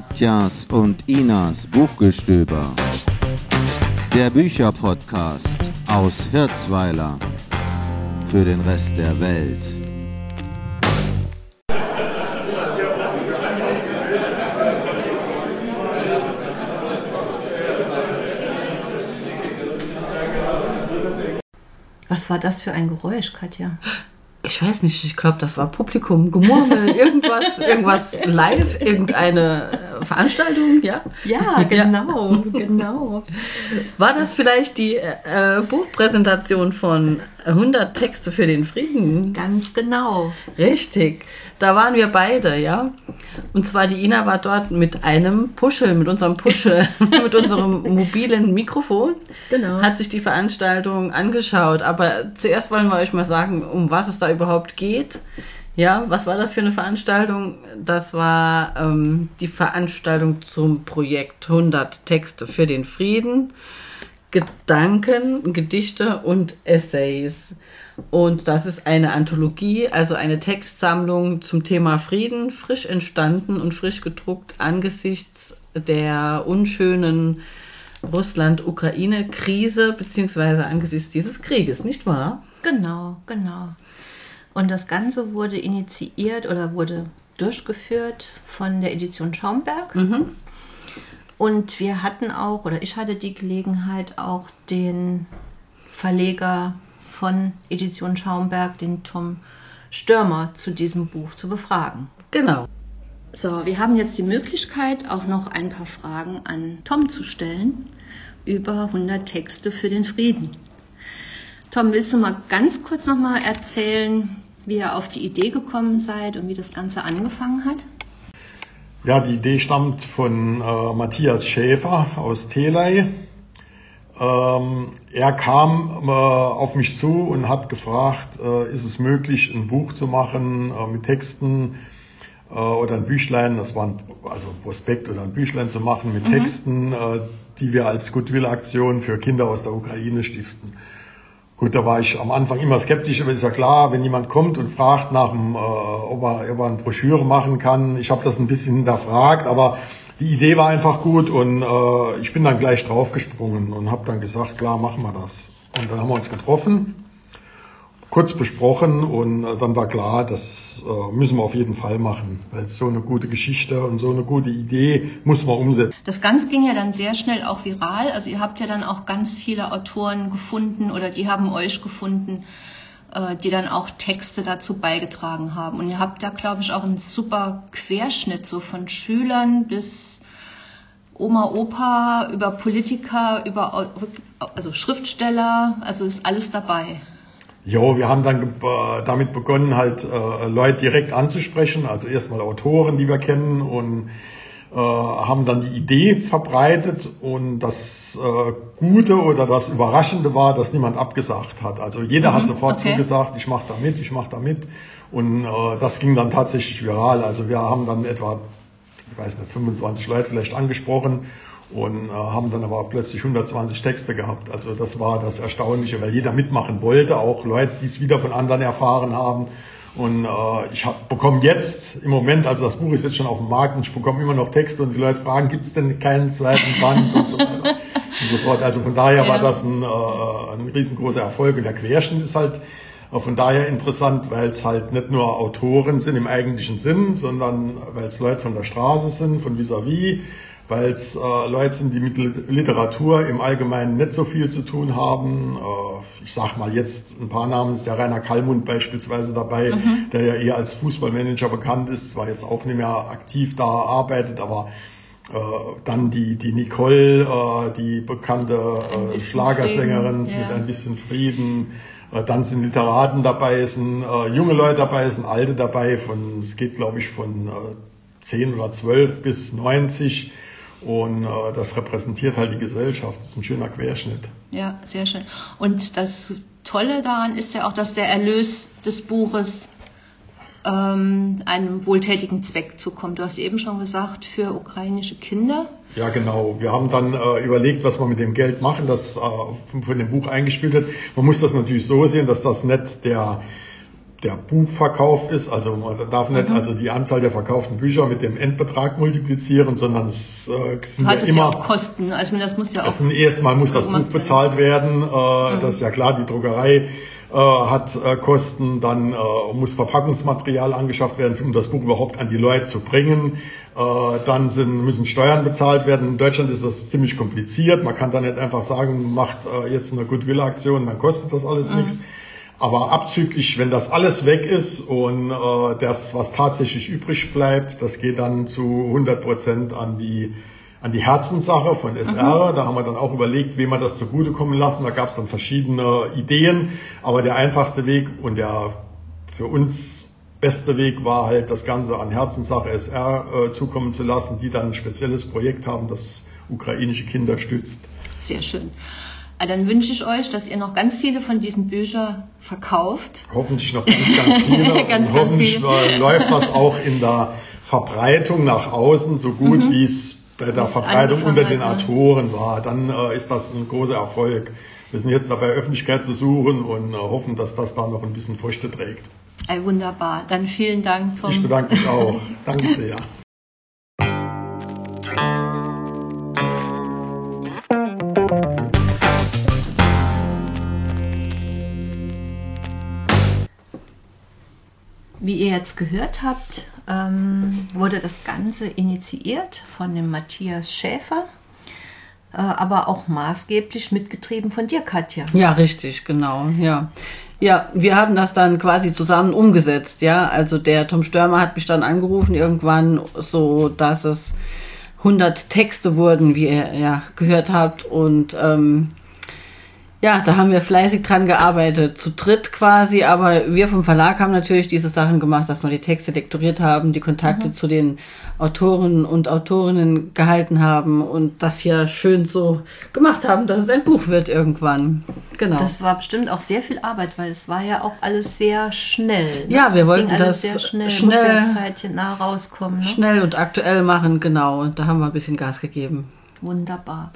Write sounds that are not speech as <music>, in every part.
Katjas und Inas Buchgestöber. Der Bücherpodcast aus Hirzweiler für den Rest der Welt. Was war das für ein Geräusch, Katja? Ich weiß nicht, ich glaube, das war Publikum, Gemurmel, irgendwas, irgendwas live, irgendeine Veranstaltung, ja? Ja, <laughs> genau, ja. genau. War das vielleicht die äh, Buchpräsentation von 100 Texte für den Frieden? Ganz genau. Richtig. Da waren wir beide, ja. Und zwar die Ina war dort mit einem Puschel, mit unserem Puschel, <laughs> <laughs> mit unserem mobilen Mikrofon. Genau. Hat sich die Veranstaltung angeschaut. Aber zuerst wollen wir euch mal sagen, um was es da überhaupt geht. Ja, was war das für eine Veranstaltung? Das war ähm, die Veranstaltung zum Projekt 100 Texte für den Frieden. Gedanken, Gedichte und Essays. Und das ist eine Anthologie, also eine Textsammlung zum Thema Frieden, frisch entstanden und frisch gedruckt angesichts der unschönen Russland-Ukraine-Krise, beziehungsweise angesichts dieses Krieges, nicht wahr? Genau, genau. Und das Ganze wurde initiiert oder wurde durchgeführt von der Edition Schaumberg. Mhm. Und wir hatten auch, oder ich hatte die Gelegenheit, auch den Verleger von Edition Schaumberg, den Tom Stürmer, zu diesem Buch zu befragen. Genau. So, wir haben jetzt die Möglichkeit, auch noch ein paar Fragen an Tom zu stellen über 100 Texte für den Frieden. Tom, willst du mal ganz kurz noch mal erzählen, wie ihr auf die Idee gekommen seid und wie das Ganze angefangen hat? Ja, die Idee stammt von äh, Matthias Schäfer aus Telei. Ähm, er kam äh, auf mich zu und hat gefragt, äh, ist es möglich, ein Buch zu machen äh, mit Texten äh, oder ein Büchlein, das war ein, also ein Prospekt oder ein Büchlein zu machen mit mhm. Texten, äh, die wir als Goodwill-Aktion für Kinder aus der Ukraine stiften. Gut, da war ich am Anfang immer skeptisch, aber ist ja klar, wenn jemand kommt und fragt nach dem, äh, ob, er, ob er eine Broschüre machen kann. Ich habe das ein bisschen hinterfragt, aber die Idee war einfach gut und äh, ich bin dann gleich draufgesprungen und habe dann gesagt, klar, machen wir das. Und dann haben wir uns getroffen, kurz besprochen und äh, dann war klar, das äh, müssen wir auf jeden Fall machen, weil so eine gute Geschichte und so eine gute Idee muss man umsetzen. Das Ganze ging ja dann sehr schnell auch viral. Also ihr habt ja dann auch ganz viele Autoren gefunden oder die haben euch gefunden äh, die dann auch Texte dazu beigetragen haben. Und ihr habt da, glaube ich, auch einen super Querschnitt, so von Schülern bis Oma, Opa, über Politiker, über also Schriftsteller, also ist alles dabei. Jo, wir haben dann äh, damit begonnen, halt äh, Leute direkt anzusprechen, also erstmal Autoren, die wir kennen und äh, haben dann die Idee verbreitet und das äh, Gute oder das Überraschende war, dass niemand abgesagt hat. Also jeder mhm, hat sofort okay. zugesagt, ich mache da mit, ich mache da mit. Und äh, das ging dann tatsächlich viral. Also wir haben dann etwa, ich weiß nicht, 25 Leute vielleicht angesprochen und äh, haben dann aber plötzlich 120 Texte gehabt. Also das war das Erstaunliche, weil jeder mitmachen wollte, auch Leute, die es wieder von anderen erfahren haben. Und äh, ich bekomme jetzt im Moment, also das Buch ist jetzt schon auf dem Markt und ich bekomme immer noch Texte und die Leute fragen, gibt es denn keinen zweiten Band und so weiter und so fort. Also von daher ja. war das ein, äh, ein riesengroßer Erfolg und der Querschnitt ist halt äh, von daher interessant, weil es halt nicht nur Autoren sind im eigentlichen Sinn, sondern weil es Leute von der Straße sind, von vis-à-vis, -vis, weil es äh, Leute sind, die mit Literatur im Allgemeinen nicht so viel zu tun haben. Äh, ich sag mal jetzt ein paar Namen, ist der Rainer Kallmund beispielsweise dabei, mhm. der ja eher als Fußballmanager bekannt ist, zwar jetzt auch nicht mehr aktiv da arbeitet, aber äh, dann die, die Nicole, äh, die bekannte äh, Schlagersängerin Frieden, ja. mit ein bisschen Frieden. Äh, dann sind Literaten dabei, sind äh, junge Leute dabei, sind alte dabei, von, es geht glaube ich von äh, 10 oder 12 bis 90 und äh, das repräsentiert halt die Gesellschaft. Das ist ein schöner Querschnitt. Ja, sehr schön. Und das Tolle daran ist ja auch, dass der Erlös des Buches ähm, einem wohltätigen Zweck zukommt. Du hast eben schon gesagt, für ukrainische Kinder. Ja, genau. Wir haben dann äh, überlegt, was wir mit dem Geld machen, das äh, von dem Buch eingespielt wird. Man muss das natürlich so sehen, dass das nicht der der Buchverkauf ist. Also man darf nicht mhm. also die Anzahl der verkauften Bücher mit dem Endbetrag multiplizieren, sondern es äh, sind ja immer ja Kosten. Also das muss ja auch. Das erstmal muss das Buch bezahlt werden. Äh, mhm. Das ist ja klar. Die Druckerei äh, hat äh, Kosten, dann äh, muss Verpackungsmaterial angeschafft werden, um das Buch überhaupt an die Leute zu bringen. Äh, dann sind, müssen Steuern bezahlt werden. In Deutschland ist das ziemlich kompliziert. Man kann da nicht einfach sagen, macht äh, jetzt eine Goodwill-Aktion, dann kostet das alles mhm. nichts. Aber abzüglich, wenn das alles weg ist und äh, das, was tatsächlich übrig bleibt, das geht dann zu 100 Prozent an die an die Herzenssache von SR. Mhm. Da haben wir dann auch überlegt, wem wir das zugutekommen lassen. Da gab es dann verschiedene Ideen. Aber der einfachste Weg und der für uns beste Weg war halt, das Ganze an Herzenssache SR äh, zukommen zu lassen, die dann ein spezielles Projekt haben, das ukrainische Kinder stützt. Sehr schön. Ah, dann wünsche ich euch, dass ihr noch ganz viele von diesen Büchern verkauft. Hoffentlich noch ganz, ganz viele. <laughs> ganz, und hoffentlich ganz viele. läuft das auch in der Verbreitung nach außen so gut, mhm. wie es bei der Verbreitung unter den Autoren war. Dann äh, ist das ein großer Erfolg. Wir sind jetzt dabei, Öffentlichkeit zu suchen und äh, hoffen, dass das da noch ein bisschen Früchte trägt. Ey, wunderbar. Dann vielen Dank, Tom. Ich bedanke mich auch. <laughs> Danke sehr. Wie ihr jetzt gehört habt, ähm, wurde das Ganze initiiert von dem Matthias Schäfer, äh, aber auch maßgeblich mitgetrieben von dir, Katja. Ja, richtig, genau, ja. Ja, wir haben das dann quasi zusammen umgesetzt, ja. Also der Tom Störmer hat mich dann angerufen irgendwann, so dass es 100 Texte wurden, wie ihr ja gehört habt und ähm, ja, da haben wir fleißig dran gearbeitet, zu dritt quasi, aber wir vom Verlag haben natürlich diese Sachen gemacht, dass wir die Texte lektoriert haben, die Kontakte mhm. zu den Autoren und Autorinnen gehalten haben und das hier schön so gemacht haben, dass es ein Buch wird irgendwann. Genau. Das war bestimmt auch sehr viel Arbeit, weil es war ja auch alles sehr schnell. Ne? Ja, wir es wollten das sehr schnell, schnell Zeit nah rauskommen. Ne? Schnell und aktuell machen, genau. Und da haben wir ein bisschen Gas gegeben. Wunderbar.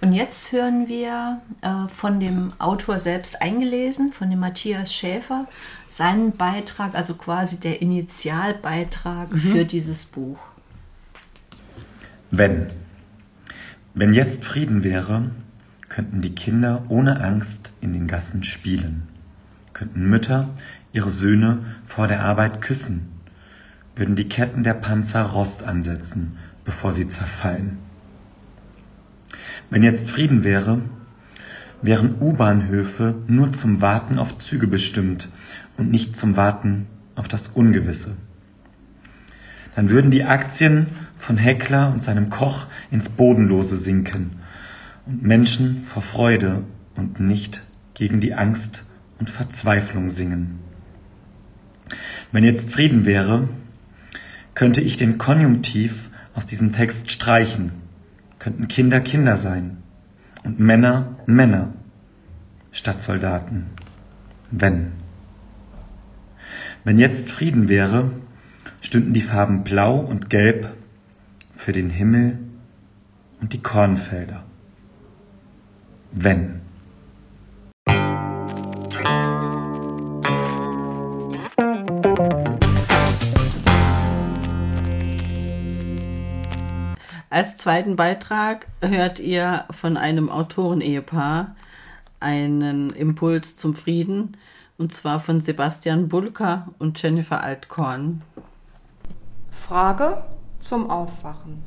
Und jetzt hören wir äh, von dem Autor selbst eingelesen, von dem Matthias Schäfer, seinen Beitrag, also quasi der Initialbeitrag mhm. für dieses Buch. Wenn. Wenn jetzt Frieden wäre, könnten die Kinder ohne Angst in den Gassen spielen, könnten Mütter ihre Söhne vor der Arbeit küssen, würden die Ketten der Panzer Rost ansetzen, bevor sie zerfallen wenn jetzt Frieden wäre, wären U-Bahnhöfe nur zum Warten auf Züge bestimmt und nicht zum Warten auf das Ungewisse. Dann würden die Aktien von Heckler und seinem Koch ins Bodenlose sinken und Menschen vor Freude und nicht gegen die Angst und Verzweiflung singen. Wenn jetzt Frieden wäre, könnte ich den Konjunktiv aus diesem Text streichen könnten Kinder Kinder sein und Männer Männer statt Soldaten. Wenn. Wenn jetzt Frieden wäre, stünden die Farben Blau und Gelb für den Himmel und die Kornfelder. Wenn. Als zweiten Beitrag hört ihr von einem Autorenehepaar einen Impuls zum Frieden, und zwar von Sebastian Bulka und Jennifer Altkorn. Frage zum Aufwachen.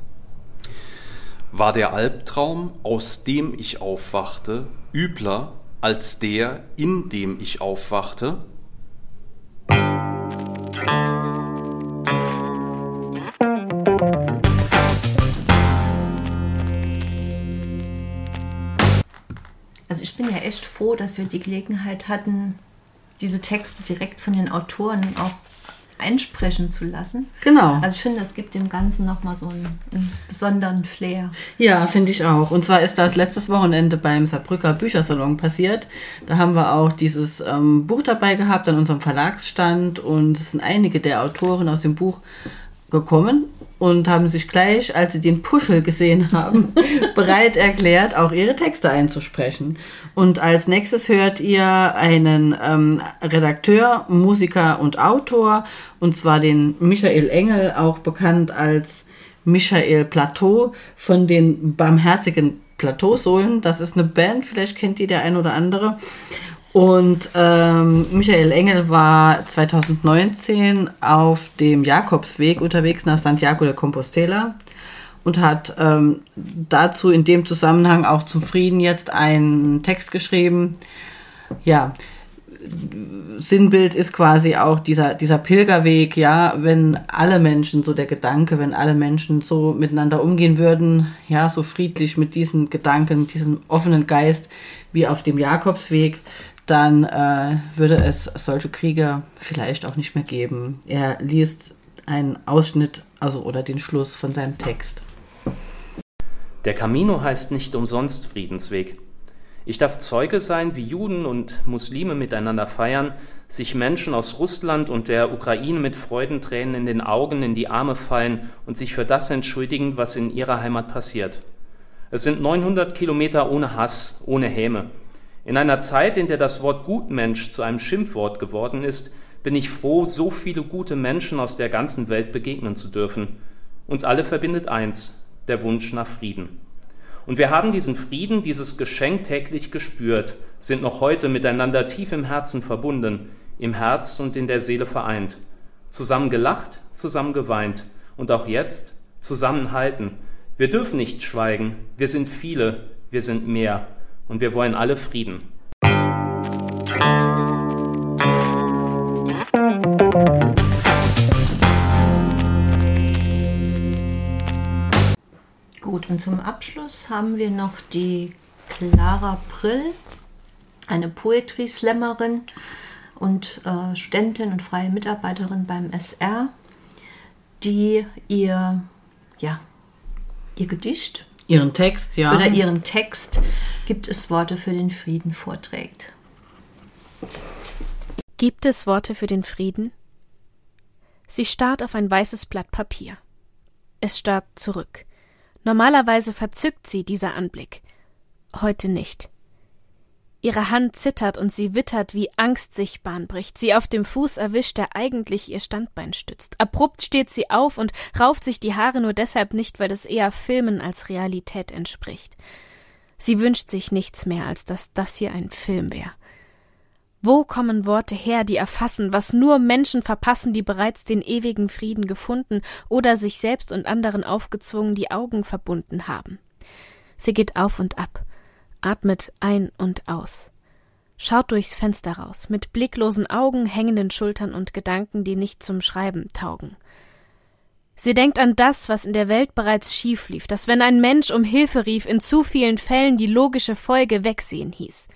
War der Albtraum, aus dem ich aufwachte, übler als der, in dem ich aufwachte? Bin ja echt froh, dass wir die Gelegenheit hatten, diese Texte direkt von den Autoren auch einsprechen zu lassen. Genau. Also ich finde, das gibt dem Ganzen nochmal so einen, einen besonderen Flair. Ja, finde ich auch. Und zwar ist das letztes Wochenende beim Saarbrücker Büchersalon passiert. Da haben wir auch dieses ähm, Buch dabei gehabt an unserem Verlagsstand und es sind einige der Autoren aus dem Buch gekommen und haben sich gleich, als sie den Puschel gesehen haben, <laughs> bereit erklärt, auch ihre Texte einzusprechen. Und als nächstes hört ihr einen ähm, Redakteur, Musiker und Autor, und zwar den Michael Engel, auch bekannt als Michael Plateau von den Barmherzigen Plateausohlen. Das ist eine Band, vielleicht kennt die der ein oder andere. Und ähm, Michael Engel war 2019 auf dem Jakobsweg unterwegs nach Santiago de Compostela und hat ähm, dazu in dem Zusammenhang auch zum Frieden jetzt einen Text geschrieben. Ja, Sinnbild ist quasi auch dieser, dieser Pilgerweg, ja, wenn alle Menschen, so der Gedanke, wenn alle Menschen so miteinander umgehen würden, ja, so friedlich mit diesen Gedanken, diesem offenen Geist wie auf dem Jakobsweg, dann äh, würde es solche Kriege vielleicht auch nicht mehr geben. Er liest einen Ausschnitt, also oder den Schluss von seinem Text. Der Camino heißt nicht umsonst Friedensweg. Ich darf Zeuge sein, wie Juden und Muslime miteinander feiern, sich Menschen aus Russland und der Ukraine mit Freudentränen in den Augen in die Arme fallen und sich für das entschuldigen, was in ihrer Heimat passiert. Es sind 900 Kilometer ohne Hass, ohne Häme. In einer Zeit, in der das Wort Gutmensch zu einem Schimpfwort geworden ist, bin ich froh, so viele gute Menschen aus der ganzen Welt begegnen zu dürfen. Uns alle verbindet eins, der Wunsch nach Frieden. Und wir haben diesen Frieden, dieses Geschenk täglich gespürt, sind noch heute miteinander tief im Herzen verbunden, im Herz und in der Seele vereint. Zusammen gelacht, zusammen geweint und auch jetzt zusammenhalten. Wir dürfen nicht schweigen, wir sind viele, wir sind mehr und wir wollen alle Frieden. Gut, und zum Abschluss haben wir noch die Clara Prill, eine Poetry-Slammerin und äh, Studentin und freie Mitarbeiterin beim SR, die ihr, ja, ihr Gedicht Ihren Text, ja. Oder ihren Text gibt es Worte für den Frieden vorträgt. Gibt es Worte für den Frieden? Sie starrt auf ein weißes Blatt Papier. Es starrt zurück. Normalerweise verzückt sie dieser Anblick. Heute nicht. Ihre Hand zittert und sie wittert, wie Angst sich Bahn bricht, sie auf dem Fuß erwischt, der eigentlich ihr Standbein stützt. Abrupt steht sie auf und rauft sich die Haare nur deshalb nicht, weil es eher Filmen als Realität entspricht. Sie wünscht sich nichts mehr, als dass das hier ein Film wäre. Wo kommen Worte her, die erfassen, was nur Menschen verpassen, die bereits den ewigen Frieden gefunden oder sich selbst und anderen aufgezwungen die Augen verbunden haben? Sie geht auf und ab, atmet ein und aus. Schaut durchs Fenster raus, mit blicklosen Augen, hängenden Schultern und Gedanken, die nicht zum Schreiben taugen. Sie denkt an das, was in der Welt bereits schief lief, dass wenn ein Mensch um Hilfe rief, in zu vielen Fällen die logische Folge wegsehen hieß.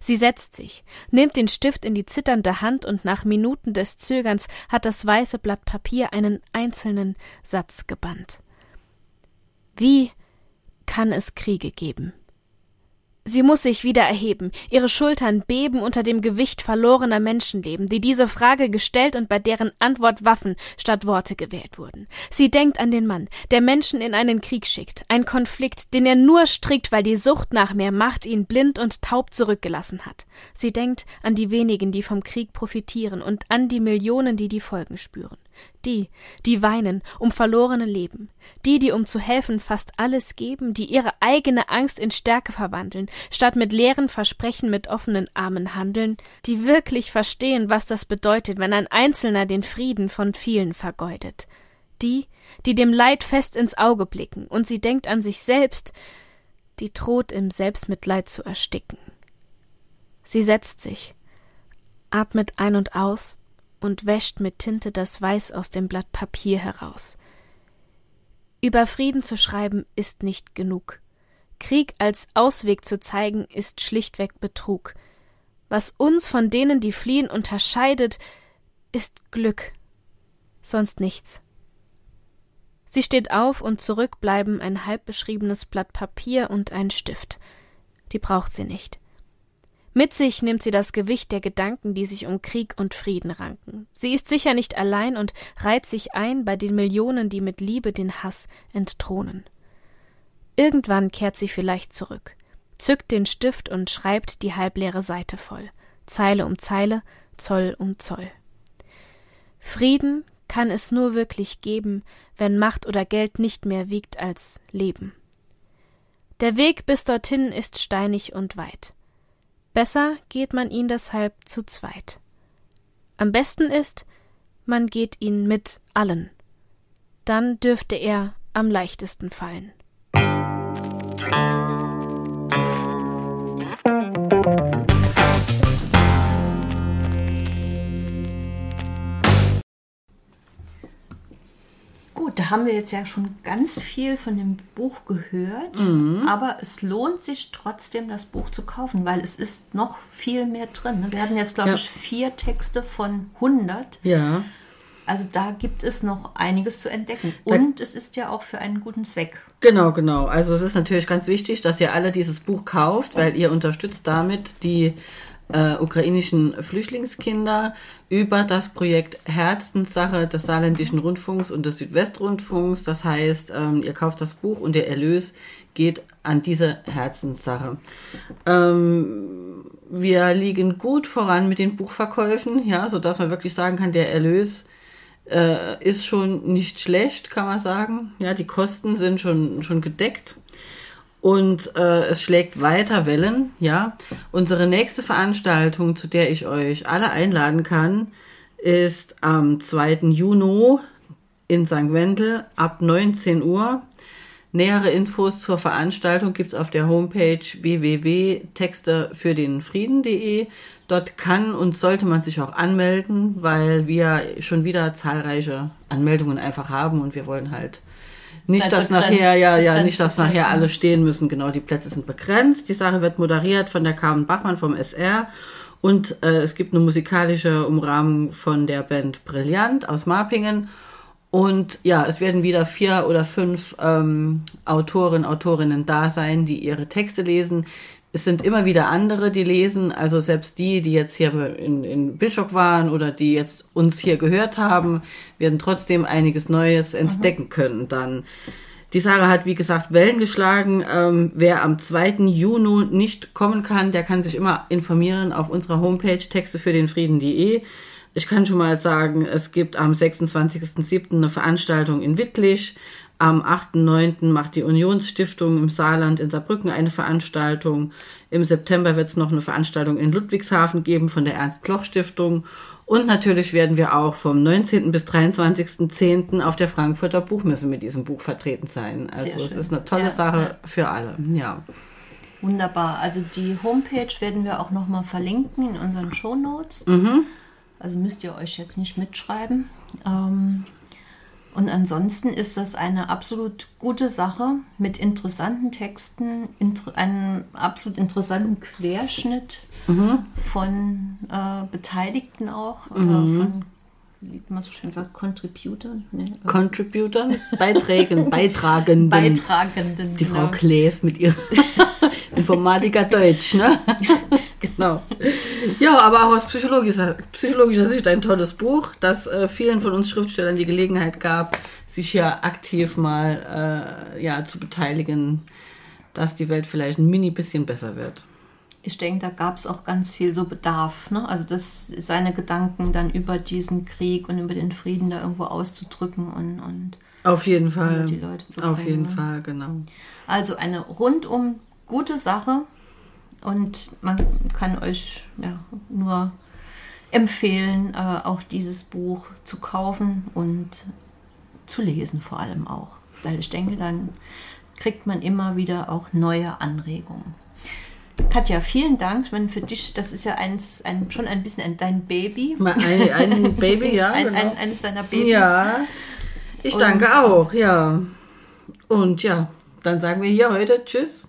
Sie setzt sich, nimmt den Stift in die zitternde Hand und nach Minuten des Zögerns hat das weiße Blatt Papier einen einzelnen Satz gebannt. Wie kann es Kriege geben? Sie muss sich wieder erheben, ihre Schultern beben unter dem Gewicht verlorener Menschenleben, die diese Frage gestellt und bei deren Antwort Waffen statt Worte gewählt wurden. Sie denkt an den Mann, der Menschen in einen Krieg schickt, ein Konflikt, den er nur strickt, weil die Sucht nach mehr Macht ihn blind und taub zurückgelassen hat. Sie denkt an die wenigen, die vom Krieg profitieren und an die Millionen, die die Folgen spüren. Die, die weinen um verlorene Leben, die, die um zu helfen fast alles geben, die ihre eigene Angst in Stärke verwandeln, statt mit leeren Versprechen mit offenen Armen handeln, die wirklich verstehen, was das bedeutet, wenn ein Einzelner den Frieden von vielen vergeudet. Die, die dem Leid fest ins Auge blicken, und sie denkt an sich selbst, die droht im Selbstmitleid zu ersticken. Sie setzt sich, atmet ein und aus und wäscht mit Tinte das Weiß aus dem Blatt Papier heraus. Über Frieden zu schreiben ist nicht genug. Krieg als Ausweg zu zeigen ist schlichtweg Betrug. Was uns von denen, die fliehen, unterscheidet, ist Glück, sonst nichts. Sie steht auf und zurück bleiben ein halb beschriebenes Blatt Papier und ein Stift. Die braucht sie nicht. Mit sich nimmt sie das Gewicht der Gedanken, die sich um Krieg und Frieden ranken. Sie ist sicher nicht allein und reiht sich ein bei den Millionen, die mit Liebe den Hass entthronen. Irgendwann kehrt sie vielleicht zurück, zückt den Stift und schreibt die halbleere Seite voll, Zeile um Zeile, Zoll um Zoll. Frieden kann es nur wirklich geben, wenn Macht oder Geld nicht mehr wiegt als Leben. Der Weg bis dorthin ist steinig und weit. Besser geht man ihn deshalb zu zweit. Am besten ist, man geht ihn mit allen. Dann dürfte er am leichtesten fallen. Da haben wir jetzt ja schon ganz viel von dem Buch gehört, mhm. aber es lohnt sich trotzdem, das Buch zu kaufen, weil es ist noch viel mehr drin. Wir hatten jetzt, glaube ja. ich, vier Texte von 100. Ja. Also da gibt es noch einiges zu entdecken. Und da, es ist ja auch für einen guten Zweck. Genau, genau. Also es ist natürlich ganz wichtig, dass ihr alle dieses Buch kauft, weil ihr unterstützt damit die äh, ukrainischen Flüchtlingskinder über das Projekt Herzenssache des Saarländischen Rundfunks und des Südwestrundfunks. Das heißt, ähm, ihr kauft das Buch und der Erlös geht an diese Herzenssache. Ähm, wir liegen gut voran mit den Buchverkäufen, ja, so dass man wirklich sagen kann, der Erlös äh, ist schon nicht schlecht, kann man sagen. Ja, die Kosten sind schon, schon gedeckt und äh, es schlägt weiter Wellen, ja. Unsere nächste Veranstaltung, zu der ich euch alle einladen kann, ist am 2. Juni in St. Wendel ab 19 Uhr. Nähere Infos zur Veranstaltung gibt's auf der Homepage www.textefürdenfrieden.de. Dort kann und sollte man sich auch anmelden, weil wir schon wieder zahlreiche Anmeldungen einfach haben und wir wollen halt nicht, dass nachher, ja, ja, nicht, dass nachher alle stehen müssen. Genau, die Plätze sind begrenzt. Die Sache wird moderiert von der Carmen Bachmann vom SR. Und äh, es gibt eine musikalische Umrahmung von der Band Brillant aus Marpingen. Und ja, es werden wieder vier oder fünf ähm, Autoren, Autorinnen da sein, die ihre Texte lesen es sind immer wieder andere, die lesen, also selbst die, die jetzt hier in, in Bildschock waren oder die jetzt uns hier gehört haben, werden trotzdem einiges Neues entdecken mhm. können dann. Die Sarah hat, wie gesagt, Wellen geschlagen. Ähm, wer am 2. Juni nicht kommen kann, der kann sich immer informieren auf unserer Homepage texte für den Frieden.de. Ich kann schon mal sagen, es gibt am 26.07. eine Veranstaltung in Wittlich. Am 8.9. macht die Unionsstiftung im Saarland in Saarbrücken eine Veranstaltung. Im September wird es noch eine Veranstaltung in Ludwigshafen geben von der Ernst-Bloch-Stiftung. Und natürlich werden wir auch vom 19. bis 23.10. auf der Frankfurter Buchmesse mit diesem Buch vertreten sein. Also es ist eine tolle ja, Sache ja. für alle. Ja. Wunderbar. Also die Homepage werden wir auch nochmal verlinken in unseren Shownotes. Mhm. Also müsst ihr euch jetzt nicht mitschreiben. Ähm, und ansonsten ist das eine absolut gute Sache mit interessanten Texten, inter einem absolut interessanten Querschnitt mhm. von äh, Beteiligten auch, mhm. äh, von wie man so schön sagt, Contributern. Ne? Contributern, Beiträgen, Beitragenden. Beitragenden. Die Frau genau. Klaes mit ihrer <laughs> Informatiker Deutsch, ne? <laughs> genau. Ja, aber auch aus psychologischer, psychologischer Sicht ein tolles Buch, das äh, vielen von uns Schriftstellern die Gelegenheit gab, sich hier aktiv mal äh, ja, zu beteiligen, dass die Welt vielleicht ein mini bisschen besser wird. Ich denke, da gab es auch ganz viel so Bedarf, ne? Also das, seine Gedanken dann über diesen Krieg und über den Frieden da irgendwo auszudrücken und, und auf jeden Fall. Die Leute zu Auf bringen, jeden ne? Fall, genau. Also eine rundum gute Sache und man kann euch ja, nur empfehlen, äh, auch dieses Buch zu kaufen und zu lesen vor allem auch. Weil ich denke, dann kriegt man immer wieder auch neue Anregungen. Katja, vielen Dank. Ich meine, für dich, das ist ja eins, ein, schon ein bisschen ein, dein Baby. Ein, ein Baby, <laughs> ja. ein, genau. ein, eines deiner Babys. Ja, ich danke Und, auch, ja. Und ja, dann sagen wir hier heute Tschüss.